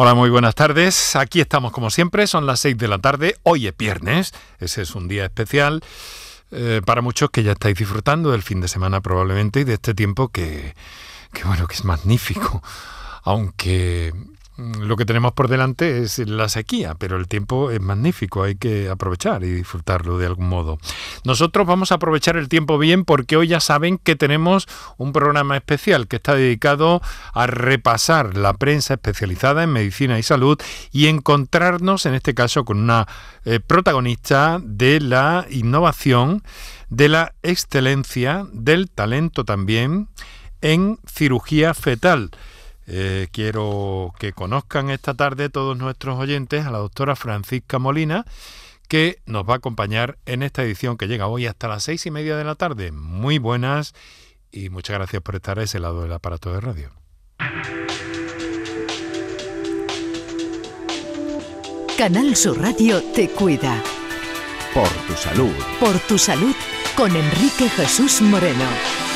Hola, muy buenas tardes. Aquí estamos como siempre, son las 6 de la tarde. Hoy es viernes, ese es un día especial eh, para muchos que ya estáis disfrutando del fin de semana probablemente y de este tiempo que, que bueno, que es magnífico. Aunque lo que tenemos por delante es la sequía, pero el tiempo es magnífico, hay que aprovechar y disfrutarlo de algún modo. Nosotros vamos a aprovechar el tiempo bien porque hoy ya saben que tenemos un programa especial que está dedicado a repasar la prensa especializada en medicina y salud y encontrarnos en este caso con una eh, protagonista de la innovación, de la excelencia, del talento también en cirugía fetal. Eh, quiero que conozcan esta tarde todos nuestros oyentes a la doctora Francisca Molina, que nos va a acompañar en esta edición que llega hoy hasta las seis y media de la tarde. Muy buenas y muchas gracias por estar a ese lado del aparato de radio. Canal Sur Radio te cuida. Por tu salud. Por tu salud con Enrique Jesús Moreno.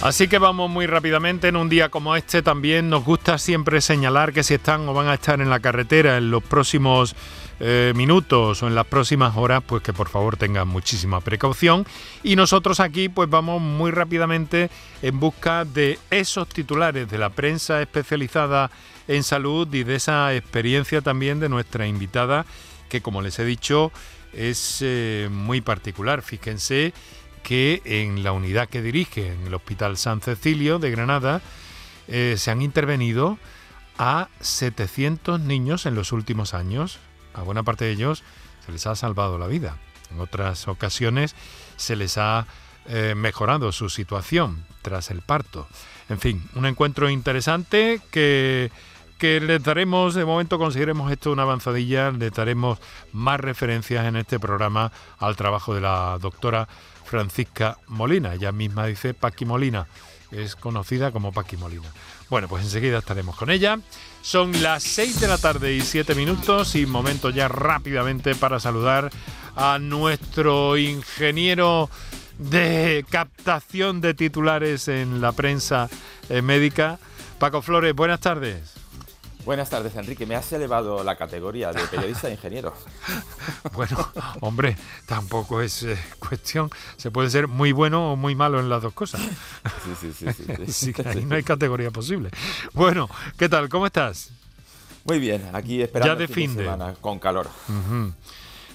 Así que vamos muy rápidamente. En un día como este también nos gusta siempre señalar que si están o van a estar en la carretera en los próximos eh, minutos o en las próximas horas, pues que por favor tengan muchísima precaución. Y nosotros aquí pues vamos muy rápidamente en busca de esos titulares de la prensa especializada en salud y de esa experiencia también de nuestra invitada, que como les he dicho es eh, muy particular. Fíjense que en la unidad que dirige, en el Hospital San Cecilio de Granada, eh, se han intervenido a 700 niños en los últimos años. A buena parte de ellos se les ha salvado la vida. En otras ocasiones se les ha eh, mejorado su situación tras el parto. En fin, un encuentro interesante que, que les daremos, de momento consideremos esto una avanzadilla, les daremos más referencias en este programa al trabajo de la doctora Francisca Molina. Ella misma dice Paqui Molina. Es conocida como Paqui Molina. Bueno, pues enseguida estaremos con ella. Son las 6 de la tarde y 7 minutos y momento ya rápidamente para saludar a nuestro ingeniero de captación de titulares en la prensa eh, médica. Paco Flores, buenas tardes. Buenas tardes, Enrique. Me has elevado la categoría de periodista e ingeniero. bueno, hombre, tampoco es eh, cuestión. Se puede ser muy bueno o muy malo en las dos cosas. Sí, sí, sí. sí, ahí no hay categoría posible. Bueno, ¿qué tal? ¿Cómo estás? Muy bien, aquí esperando ya de fin de semana con calor.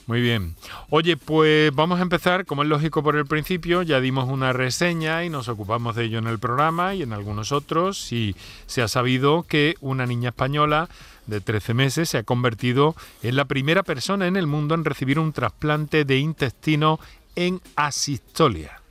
Muy bien. Oye, pues vamos a empezar, como es lógico por el principio, ya dimos una reseña y nos ocupamos de ello en el programa y en algunos otros, y se ha sabido que una niña española de 13 meses se ha convertido en la primera persona en el mundo en recibir un trasplante de intestino en asistolia.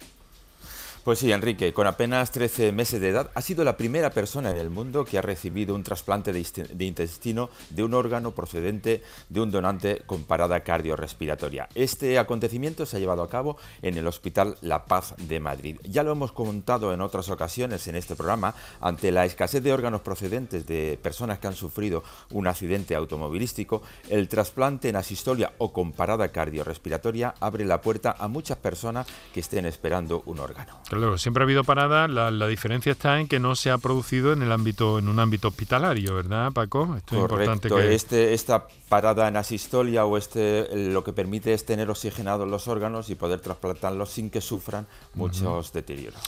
Pues sí, Enrique, con apenas 13 meses de edad, ha sido la primera persona en el mundo que ha recibido un trasplante de intestino de un órgano procedente de un donante con parada cardiorrespiratoria. Este acontecimiento se ha llevado a cabo en el Hospital La Paz de Madrid. Ya lo hemos contado en otras ocasiones en este programa, ante la escasez de órganos procedentes de personas que han sufrido un accidente automovilístico, el trasplante en asistolia o con parada cardiorrespiratoria abre la puerta a muchas personas que estén esperando un órgano. Claro, siempre ha habido parada. La, diferencia está en que no se ha producido en el ámbito, en un ámbito hospitalario, ¿verdad, Paco? Esto es importante que... este, esta parada en asistolia o este lo que permite es tener oxigenados los órganos y poder trasplantarlos sin que sufran muchos deterioros.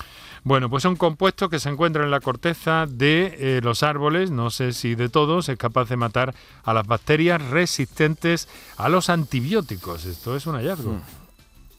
Bueno, pues son compuestos que se encuentran en la corteza de eh, los árboles, no sé si de todos, es capaz de matar a las bacterias resistentes a los antibióticos. Esto es un hallazgo. Mm.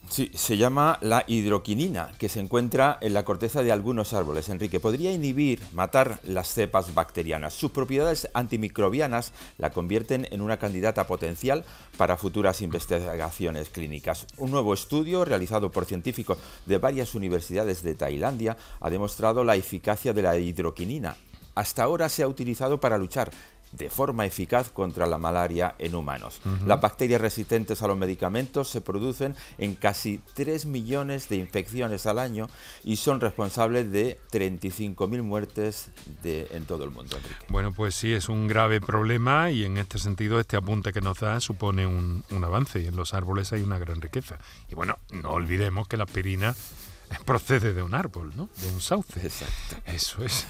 Sí, se llama la hidroquinina, que se encuentra en la corteza de algunos árboles. Enrique, podría inhibir, matar las cepas bacterianas. Sus propiedades antimicrobianas la convierten en una candidata potencial para futuras investigaciones clínicas. Un nuevo estudio realizado por científicos de varias universidades de Tailandia ha demostrado la eficacia de la hidroquinina. Hasta ahora se ha utilizado para luchar de forma eficaz contra la malaria en humanos. Las bacterias resistentes a los medicamentos se producen en casi 3 millones de infecciones al año y son responsables de 35.000 muertes de, en todo el mundo. Bueno, pues sí, es un grave problema y en este sentido este apunte que nos da supone un, avance y en los árboles hay una gran riqueza. Y bueno, no olvidemos que la aspirina procede de un árbol, ¿no? De un sauce. Exacto. Eso es.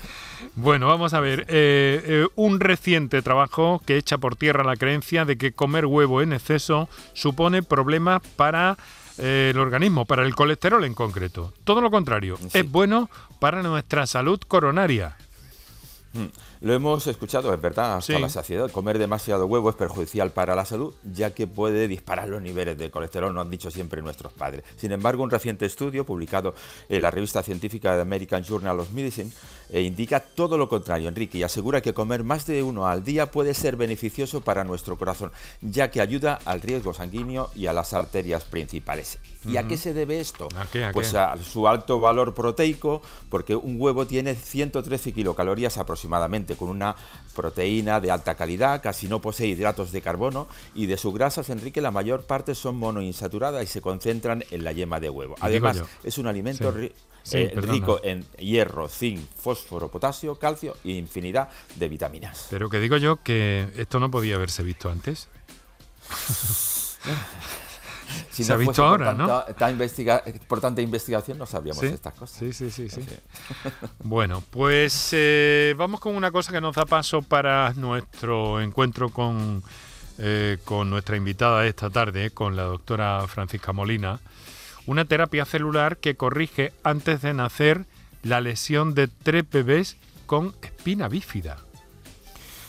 Bueno, vamos a ver. eh, eh, un reciente trabajo que echa por tierra la creencia de que comer huevo en exceso supone problemas para eh, el organismo, para el colesterol en concreto. Todo lo contrario, Sí. es bueno para nuestra salud coronaria. Mm. Lo hemos escuchado, es verdad, hasta Sí. la saciedad. Comer demasiado huevo es perjudicial para la salud, ya que puede disparar los niveles de colesterol, nos han dicho siempre nuestros padres. Sin embargo, un reciente estudio publicado en la revista científica de American Journal of Medicine eh, indica todo lo contrario, Enrique, y asegura que comer más de uno al día puede ser beneficioso para nuestro corazón, ya que ayuda al riesgo sanguíneo y a las arterias principales. ¿Y a qué se debe esto? ¿A qué, a pues qué? a su alto valor proteico, porque un huevo tiene 113 kilocalorías aproximadamente, con una proteína de alta calidad, casi no posee hidratos de carbono y de sus grasas, Enrique, la mayor parte son monoinsaturadas y se concentran en la yema de huevo. Además, es un alimento Sí. ri- Sí, eh, rico en hierro, zinc, fósforo, potasio, calcio e infinidad de vitaminas. Pero que digo yo que esto no podía haberse visto antes. Si Se ha fuese visto por ahora, ¿no? investiga- por tanta investigación no sabríamos Sí, estas cosas. Sí, sí, sí, sí. Bueno, pues eh, vamos con una cosa que nos da paso para nuestro encuentro con, eh, con nuestra invitada esta tarde, con la doctora Francisca Molina. Una terapia celular que corrige antes de nacer la lesión de tres bebés con espina bífida.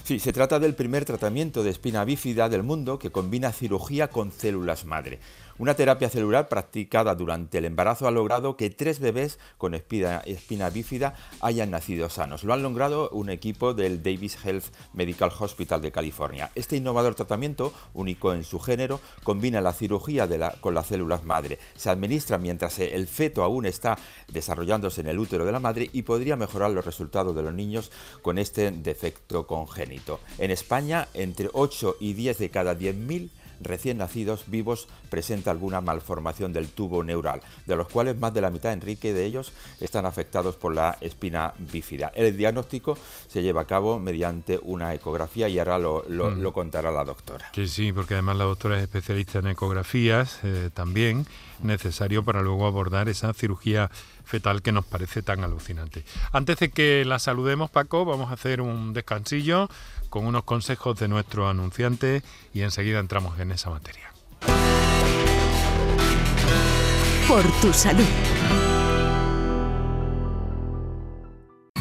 Sí, se trata del primer tratamiento de espina bífida del mundo que combina cirugía con células madre. Una terapia celular practicada durante el embarazo ha logrado que tres bebés con espina, bífida hayan nacido sanos. Lo han logrado un equipo del Davis Health Medical Hospital de California. Este innovador tratamiento, único en su género, combina la cirugía con las células madre. Se administra mientras el feto aún está desarrollándose en el útero de la madre y podría mejorar los resultados de los niños con este defecto congénito. En España, entre 8 y 10 de cada 10.000 recién nacidos vivos presenta alguna malformación del tubo neural, de los cuales más de la mitad, Enrique, de ellos están afectados por la espina bífida. El diagnóstico se lleva a cabo mediante una ecografía y ahora lo, lo- Mm. lo contará la doctora. Que sí, porque además la doctora es especialista en ecografías eh, también, necesario para luego abordar esa cirugía fetal que nos parece tan alucinante. Antes de que la saludemos, Paco, vamos a hacer un descansillo con unos consejos de nuestro anunciante y enseguida entramos en esa materia. Por tu salud.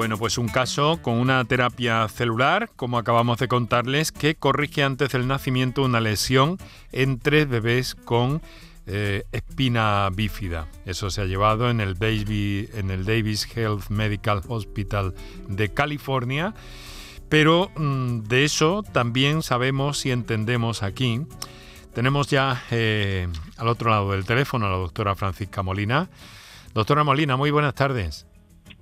Bueno, pues un caso con una terapia celular, como acabamos de contarles, que corrige antes del nacimiento una lesión en tres bebés con eh, espina bífida. Eso se ha llevado en el, Davy- en el Davis Health Medical Hospital de California. Pero mm, de eso también sabemos y entendemos aquí. Tenemos ya eh, al otro lado del teléfono a la doctora Francisca Molina. Doctora Molina, muy buenas tardes.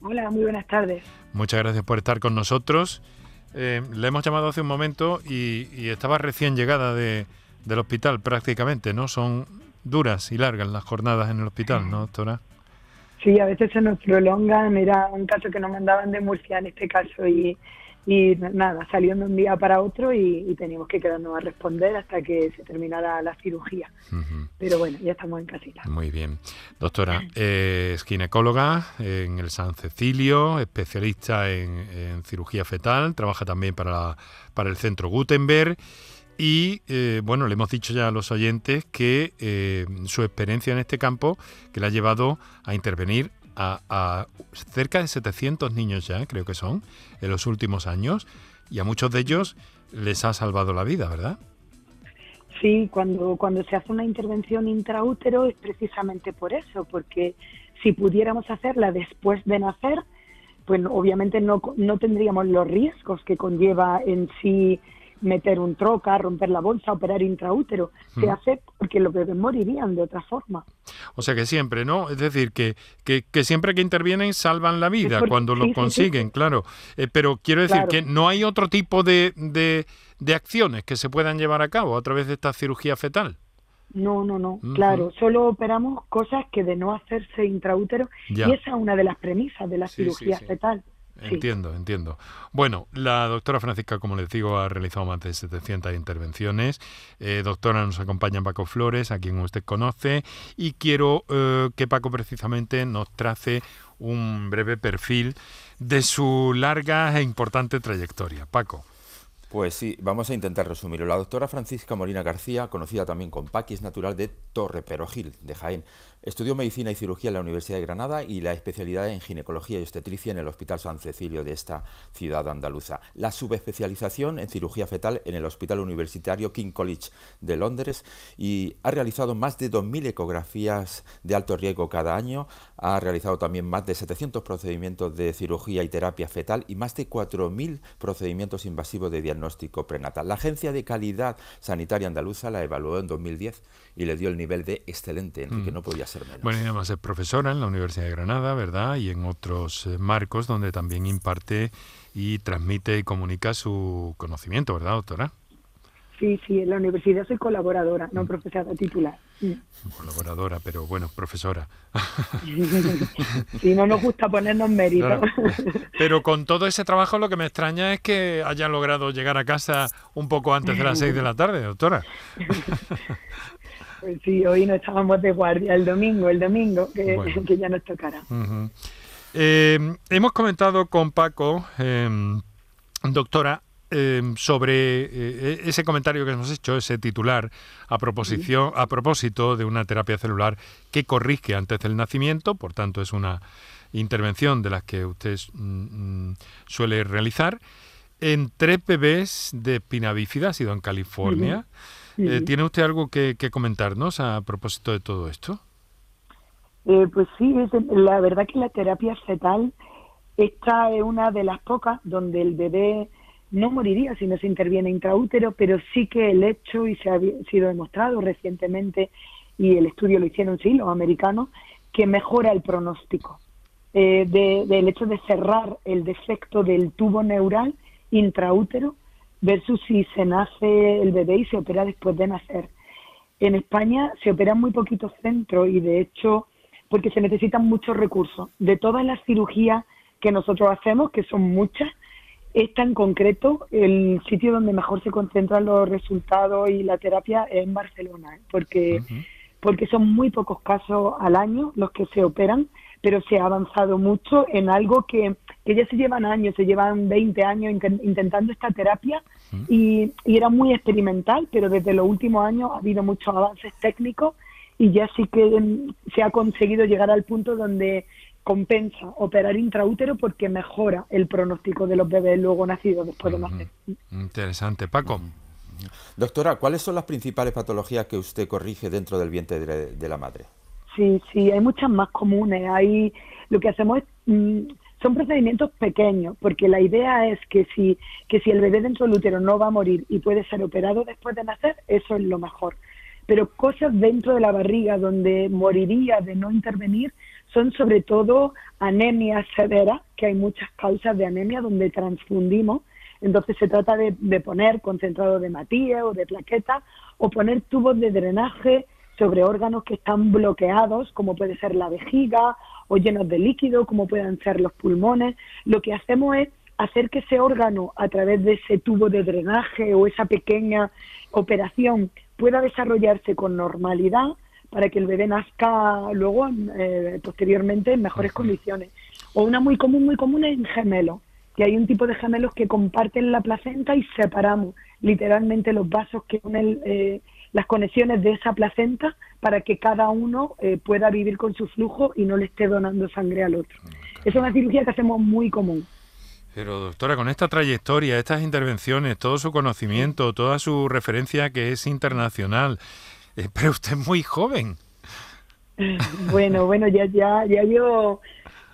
Hola, muy buenas tardes. Muchas gracias por estar con nosotros. Eh, le hemos llamado hace un momento y, y estaba recién llegada de, del hospital prácticamente, ¿no? Son duras y largas las jornadas en el hospital, ¿no, doctora? Sí, a veces se nos prolongan. Era un caso que nos mandaban de Murcia en este caso y, y nada, salió de un día para otro y, y teníamos que quedarnos a responder hasta que se terminara la cirugía. Pero bueno, ya estamos en casita. Muy bien. Doctora, eh, es ginecóloga en el San Cecilio, especialista en, en cirugía fetal, trabaja también para, la- para el Centro Gutenberg. Y eh, bueno, le hemos dicho ya a los oyentes que eh, su experiencia en este campo que le ha llevado a intervenir a, cerca de 700 niños ya, creo que son, en los últimos años, y a muchos de ellos les ha salvado la vida, ¿verdad? Sí, cuando, cuando se hace una intervención intraútero es precisamente por eso, porque si pudiéramos hacerla después de nacer, pues obviamente no, no tendríamos los riesgos que conlleva en sí meter un troca, romper la bolsa, operar intraútero. Se mm. hace porque los bebés morirían de otra forma. O sea que siempre, ¿no? Es decir, que, que, siempre que intervienen salvan la vida cuando lo consiguen, claro. Eh, pero quiero decir que no hay otro tipo de, de, de, acciones que se puedan llevar a cabo a través de esta cirugía fetal. No, no, no, claro, solo operamos cosas que de no hacerse intraútero y esa es una de las premisas de la cirugía fetal. Entiendo, entiendo. Bueno, la doctora Francisca, como les digo, ha realizado más de 700 intervenciones. Eh, doctora, nos acompaña Paco Flores, a quien usted conoce, y quiero eh, que Paco precisamente nos trace un breve perfil de su larga e importante trayectoria. Paco. Pues sí, vamos a intentar resumirlo. La doctora Francisca Molina García, conocida también con Paqui, es natural de Torre Perogil, de Jaén. Estudió medicina y cirugía en la Universidad de Granada y la especialidad en ginecología y obstetricia en el Hospital San Cecilio de esta ciudad andaluza. La subespecialización en cirugía fetal en el Hospital Universitario King College de Londres y ha realizado más de 2.000 ecografías de alto riesgo cada año. Ha realizado también más de 700 procedimientos de cirugía y terapia fetal y más de 4.000 procedimientos invasivos de diagnóstico prenatal. La Agencia de Calidad Sanitaria Andaluza la evaluó en 2010 y le dio el nivel de excelente, en que mm. no podía ser menos. Bueno, y además es profesora en la Universidad de Granada, ¿verdad? Y en otros eh, marcos donde también imparte y transmite y comunica su conocimiento, ¿verdad, doctora? Sí, sí, en la universidad soy colaboradora, no mm. profesora titular. Colaboradora, pero bueno, profesora. sí, no nos gusta ponernos méritos. Pero con todo ese trabajo lo que me extraña es que haya logrado llegar a casa un poco antes de las seis de la tarde, doctora. Pues sí, hoy no estábamos de guardia, el domingo, el domingo, que, que ya nos tocará. Eh, hemos comentado con Paco, em, doctora, em, sobre eh, ese comentario que hemos hecho, ese titular, a, proposición, a propósito de una terapia celular que corrige antes del nacimiento, por tanto es una intervención de las que usted mm, mm, suele realizar, en tres bebés de espina bífida, ha sido en California. Eh, ¿Tiene usted algo que, comentarnos a propósito de todo esto? Eh, pues sí, la verdad que la terapia fetal esta es una de las pocas donde el bebé no moriría si no se interviene intraútero, pero sí que el hecho, y se ha sido demostrado recientemente, y el estudio lo hicieron sí los americanos, que mejora el pronóstico eh, del hecho de cerrar el defecto del tubo neural intraútero versus si se nace el bebé y se opera después de nacer. En España se operan muy poquitos centros y de hecho porque se necesitan muchos recursos. De todas las cirugías que nosotros hacemos, que son muchas, esta en concreto, el sitio donde mejor se concentran los resultados y la terapia es en Barcelona, ¿eh? porque, porque son muy pocos casos al año los que se operan, pero se ha avanzado mucho en algo que que ya se llevan años, se llevan 20 años intentando esta terapia y, era muy experimental, pero desde los últimos años ha habido muchos avances técnicos y ya sí que mm, se ha conseguido llegar al punto donde compensa operar intraútero porque mejora el pronóstico de los bebés luego nacidos después de nacer. Interesante. Paco. Doctora, ¿cuáles son las principales patologías que usted corrige dentro del vientre de, la madre? Sí, sí, hay muchas más comunes. Hay, lo que hacemos es mm, son procedimientos pequeños, porque la idea es que si, que si el bebé dentro del útero no va a morir y puede ser operado después de nacer, eso es lo mejor. Pero cosas dentro de la barriga donde moriría de no intervenir son sobre todo anemias severas, que hay muchas causas de anemia donde transfundimos. Entonces se trata de, de poner concentrado de matías o de plaquetas o poner tubos de drenaje sobre órganos que están bloqueados, como puede ser la vejiga o llenos de líquido, como puedan ser los pulmones. Lo que hacemos es hacer que ese órgano, a través de ese tubo de drenaje o esa pequeña operación, pueda desarrollarse con normalidad para que el bebé nazca luego, eh, posteriormente, en mejores condiciones. O una muy común, muy común es en gemelos, que hay un tipo de gemelos que comparten la placenta y separamos literalmente los vasos que unen eh, las conexiones de esa placenta para que cada uno eh, pueda vivir con su flujo y no le esté donando sangre al otro. Es una cirugía que hacemos muy común. Pero doctora, con esta trayectoria, estas intervenciones, todo su conocimiento, toda su referencia que es internacional, eh, pero usted es muy joven. Bueno, bueno, ya, ya, ya llevo,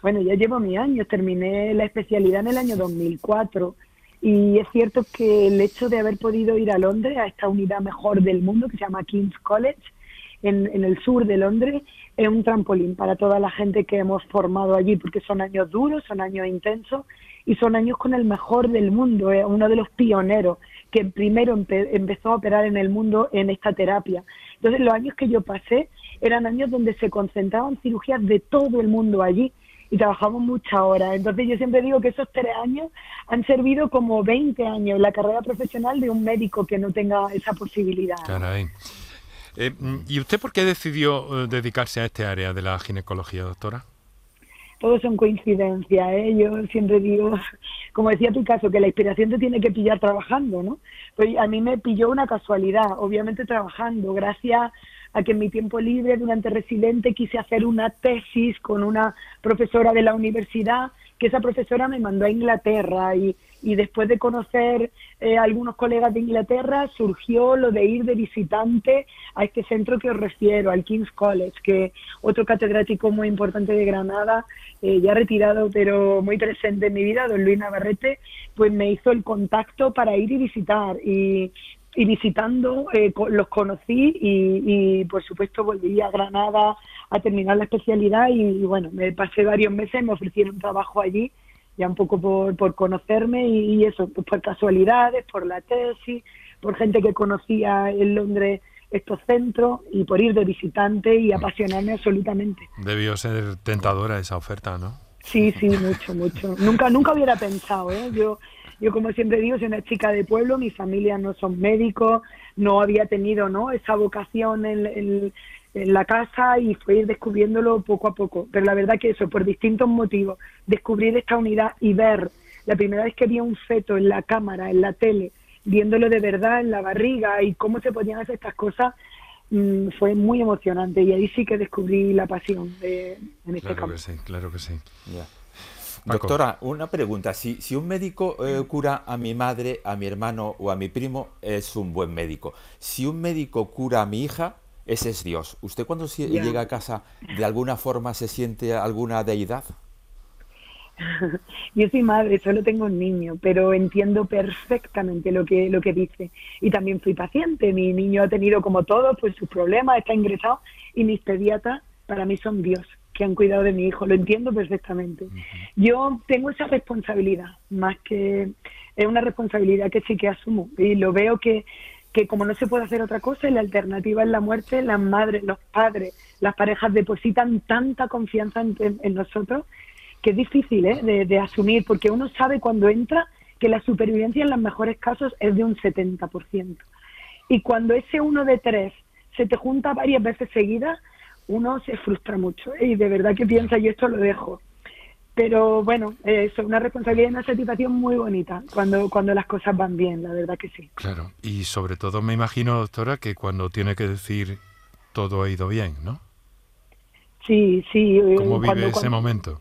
bueno, ya llevo mi años. Terminé la especialidad en el año 2004 y es cierto que el hecho de haber podido ir a Londres, a esta unidad mejor del mundo que se llama King's College, en, en el sur de Londres, es un trampolín para toda la gente que hemos formado allí, porque son años duros, son años intensos y son años con el mejor del mundo, es uno de los pioneros que primero empezó a operar en el mundo en esta terapia. Entonces los años que yo pasé eran años donde se concentraban cirugías de todo el mundo allí y trabajamos muchas horas. Entonces yo siempre digo que esos tres años han servido como 20 años la carrera profesional de un médico que no tenga esa posibilidad. Caray. Eh, ¿Y usted por qué decidió eh, dedicarse a este área de la ginecología, doctora? Todos son coincidencias, ¿eh? Yo siempre digo, como decía tu caso, que la inspiración te tiene que pillar trabajando, ¿no? Pues a mí me pilló una casualidad, obviamente trabajando, gracias a que en mi tiempo libre durante residente quise hacer una tesis con una profesora de la universidad, que esa profesora me mandó a Inglaterra y, y después de conocer eh, algunos colegas de Inglaterra surgió lo de ir de visitante a este centro que os refiero, al King's College, que otro catedrático muy importante de Granada, eh, ya retirado pero muy presente en mi vida, don Luis Navarrete, pues me hizo el contacto para ir y visitar. Y y visitando eh, los conocí y, por supuesto volví a Granada a terminar la especialidad y, bueno, me pasé varios meses, me ofrecieron trabajo allí, ya un poco por, por conocerme y, eso, pues por casualidades, por la tesis, por gente que conocía en Londres estos centros y por ir de visitante y apasionarme absolutamente. Debió ser tentadora esa oferta, ¿no? Sí, sí, mucho, mucho. Nunca, nunca hubiera pensado, ¿eh? Yo yo, como siempre digo, soy una chica de pueblo, mi familia no son médicos, no había tenido ¿no? esa vocación en, la casa y fue ir descubriéndolo poco a poco. Pero la verdad que eso, por distintos motivos, descubrir esta unidad y ver, la primera vez que vi un feto en la cámara, en la tele, viéndolo de verdad en la barriga y cómo se podían hacer estas cosas, mm, fue muy emocionante y ahí sí que descubrí la pasión de, en este claro Que sí, claro que sí. Doctora, una pregunta. Si, si un médico eh, cura a mi madre, a mi hermano o a mi primo, es un buen médico. Si un médico cura a mi hija, ese es Dios. ¿Usted cuando llega a casa, de alguna forma se siente alguna deidad? Yo soy madre, solo tengo un niño, pero entiendo perfectamente lo que, lo que dice. Y también fui paciente. Mi niño ha tenido, como todo, pues sus problemas, está ingresado y mis pediatras para mí son Dios que han cuidado de mi hijo, lo entiendo perfectamente. Yo tengo esa responsabilidad, más que es una responsabilidad que sí que asumo y lo veo que, que como no se puede hacer otra cosa y la alternativa es la muerte, las madres, los padres, las parejas depositan tanta confianza en, nosotros que es difícil ¿eh? de, de asumir porque uno sabe cuando entra que la supervivencia en los mejores casos es de un 70%. Y cuando ese uno de tres se te junta varias veces seguidas, uno se frustra mucho ¿eh? y de verdad que piensa, yo esto lo dejo. Pero bueno, es una responsabilidad y una satisfacción muy bonita cuando, cuando las cosas van bien, la verdad que sí. Claro, y sobre todo me imagino, doctora, que cuando tiene que decir todo ha ido bien, ¿no? Sí, sí. Eh, ¿Cómo vive ese momento?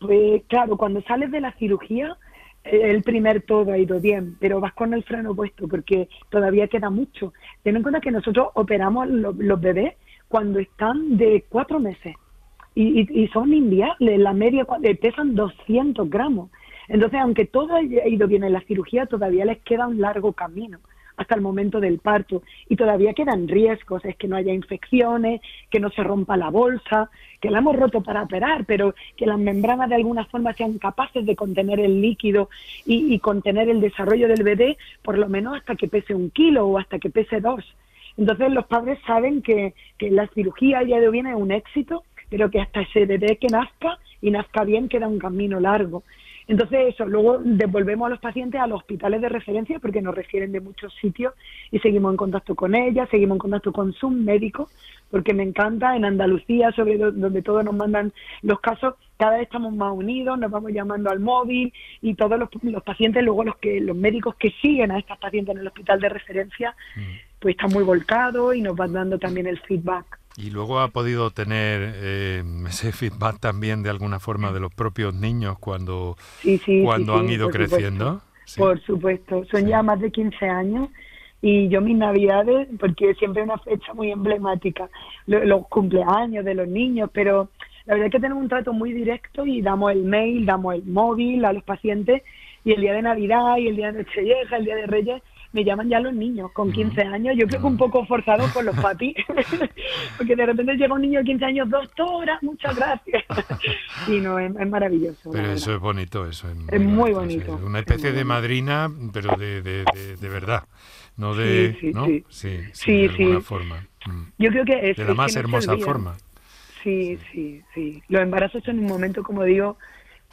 Pues claro, cuando sales de la cirugía, eh, el primer todo ha ido bien, pero vas con el freno puesto porque todavía queda mucho. Ten en cuenta que nosotros operamos los bebés cuando están de cuatro meses y, son inviables, la media eh, pesan 200 gramos. Entonces, aunque todo ha ido bien en la cirugía, todavía les queda un largo camino hasta el momento del parto y todavía quedan riesgos, es que no haya infecciones, que no se rompa la bolsa, que la hemos roto para operar, pero que las membranas de alguna forma sean capaces de contener el líquido y, y contener el desarrollo del bebé por lo menos hasta que pese un kilo o hasta que pese dos. Entonces los padres saben que, que la cirugía ya de bien es un éxito, pero que hasta ese bebé que nazca y nazca bien queda un camino largo. Entonces eso, luego devolvemos a los pacientes a los hospitales de referencia porque nos refieren de muchos sitios y seguimos en contacto con ellas, seguimos en contacto con sus médicos, porque me encanta en Andalucía, sobre donde todos nos mandan los casos, cada vez estamos más unidos, nos vamos llamando al móvil y todos los, pacientes, luego los que los médicos que siguen a estas pacientes en el hospital de referencia, mm pues está muy volcado y nos van dando también el feedback. Y luego ha podido tener eh, ese feedback también de alguna forma de los propios niños cuando, cuando han ido creciendo. Por supuesto, son ya más de 15 años y yo mis navidades, porque siempre es una fecha muy emblemática, los, cumpleaños de los niños, pero la verdad es que tenemos un trato muy directo y damos el mail, damos el móvil a los pacientes y el día de Navidad y el día de Nochevieja, el día de Reyes, me llaman ya los niños con 15 años. Yo creo que un poco forzado por los papis, porque de repente llega un niño de 15 años, doctora, muchas gracias. y no, es, maravilloso. Pero eso es bonito, eso es muy, bonito. una especie de madrina, pero de, de, de, verdad, no de, sí, ¿no? Sí, sí, de alguna forma. Mm. Yo creo que es de la más hermosa forma. Sí, sí, sí. Los embarazos son un momento, como digo,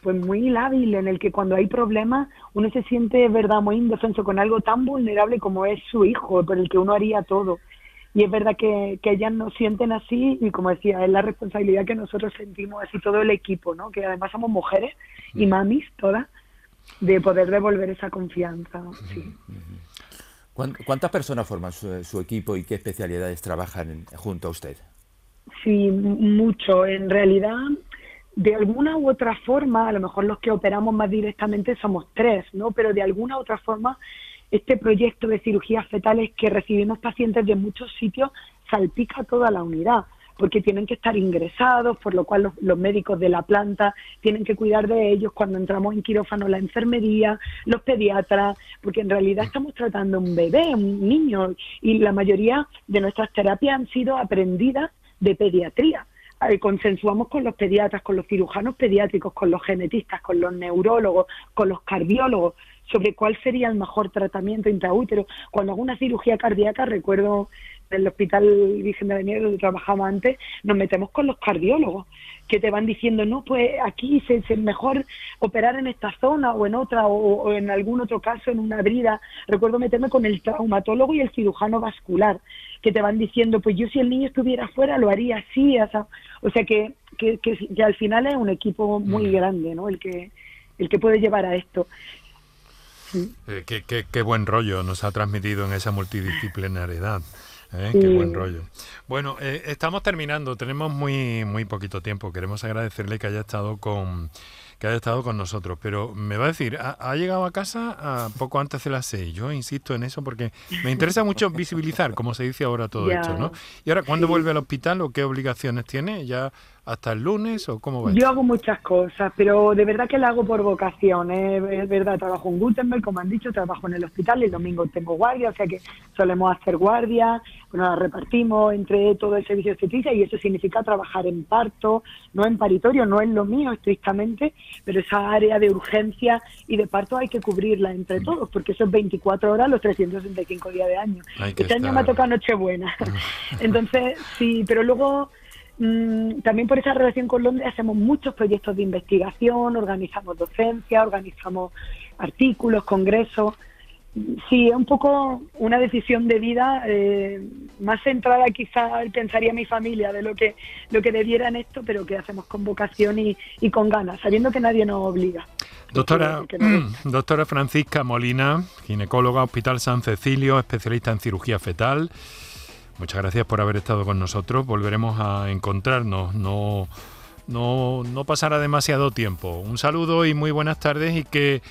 pues muy lábil en el que cuando hay problemas uno se siente, verdad, muy indefenso con algo tan vulnerable como es su hijo, por el que uno haría todo. Y es verdad que, que ellas nos sienten así y como decía, es la responsabilidad que nosotros sentimos así todo el equipo, ¿no? Que además somos mujeres y mm. mamis todas, de poder devolver esa confianza. Sí. ¿Cuántas personas forman su, equipo y qué especialidades trabajan junto a usted? Sí, mucho. En realidad, de alguna u otra forma, a lo mejor los que operamos más directamente somos tres, ¿no? Pero de alguna u otra forma, este proyecto de cirugías fetales que recibimos pacientes de muchos sitios salpica toda la unidad porque tienen que estar ingresados, por lo cual los, médicos de la planta tienen que cuidar de ellos cuando entramos en quirófano, la enfermería, los pediatras, porque en realidad estamos tratando un bebé, un niño, y la mayoría de nuestras terapias han sido aprendidas de pediatría. Eh, consensuamos con los pediatras, con los cirujanos pediátricos, con los genetistas, con los neurólogos, con los cardiólogos, sobre cuál sería el mejor tratamiento intraútero. Cuando hago una cirugía cardíaca, recuerdo el Hospital Virgen de Venezuela, donde trabajaba antes, nos metemos con los cardiólogos, que te van diciendo, no, pues aquí es mejor operar en esta zona o en otra, o, en algún otro caso en una brida. Recuerdo meterme con el traumatólogo y el cirujano vascular, que te van diciendo, pues yo si el niño estuviera afuera lo haría así, o sea, que, que, que, al final es un equipo muy mm. grande, ¿no? El que, el que puede llevar a esto. Eh, qué, qué, qué, buen rollo nos ha transmitido en esa multidisciplinariedad. ¿Eh? Qué buen rollo. Bueno, eh, estamos terminando, tenemos muy, muy poquito tiempo. Queremos agradecerle que haya estado con que haya estado con nosotros, pero me va a decir, ha, llegado a casa a poco antes de las seis. Yo insisto en eso porque me interesa mucho visibilizar, como se dice ahora todo esto, ¿no? Y ahora, ¿cuándo vuelve al hospital o qué obligaciones tiene? ¿Ya hasta el lunes o cómo va? Yo hago muchas cosas, pero de verdad que la hago por vocación. ¿eh? Es verdad, trabajo en Gutenberg, como han dicho, trabajo en el hospital y el domingo tengo guardia, o sea que solemos hacer guardia, bueno, la repartimos entre todo el servicio de obstetricia y eso significa trabajar en parto, no en paritorio, no es lo mío estrictamente, pero esa área de urgencia y de parto hay que cubrirla entre todos, porque eso es 24 horas los 365 días de año. Este año me ha tocado Nochebuena. Entonces, sí, pero luego Mm, también por esa relación con Londres hacemos muchos proyectos de investigación, organizamos docencia, organizamos artículos, congresos. Sí, es un poco una decisión de vida eh, más centrada quizá, pensaría mi familia, de lo que, lo que debiera en esto, pero que hacemos con vocación y, y con ganas, sabiendo que nadie nos obliga. Doctora, doctora Francisca Molina, ginecóloga, Hospital San Cecilio, especialista en cirugía fetal. Muchas gracias por haber estado con nosotros. Volveremos a encontrarnos. No, no, no pasará demasiado tiempo. Un saludo y muy buenas tardes y que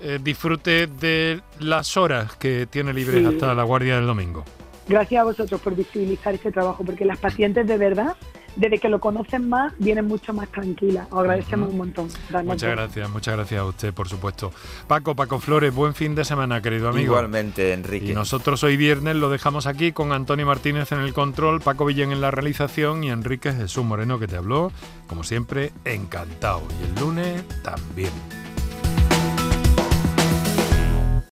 eh, disfrute de las horas que tiene libres hasta la guardia del domingo. Gracias a vosotros por visibilizar este trabajo, porque las pacientes de verdad desde que lo conocen más, vienen mucho más tranquilas. Os agradecemos un montón. Muchas gracias, muchas gracias a usted, por supuesto. Paco, Paco Flores, buen fin de semana, querido amigo. Igualmente, Enrique. Y nosotros hoy viernes lo dejamos aquí con Antonio Martínez en el control, Paco Villén en la realización y Enrique Jesús Moreno que te habló. Como siempre, encantado. Y el lunes también.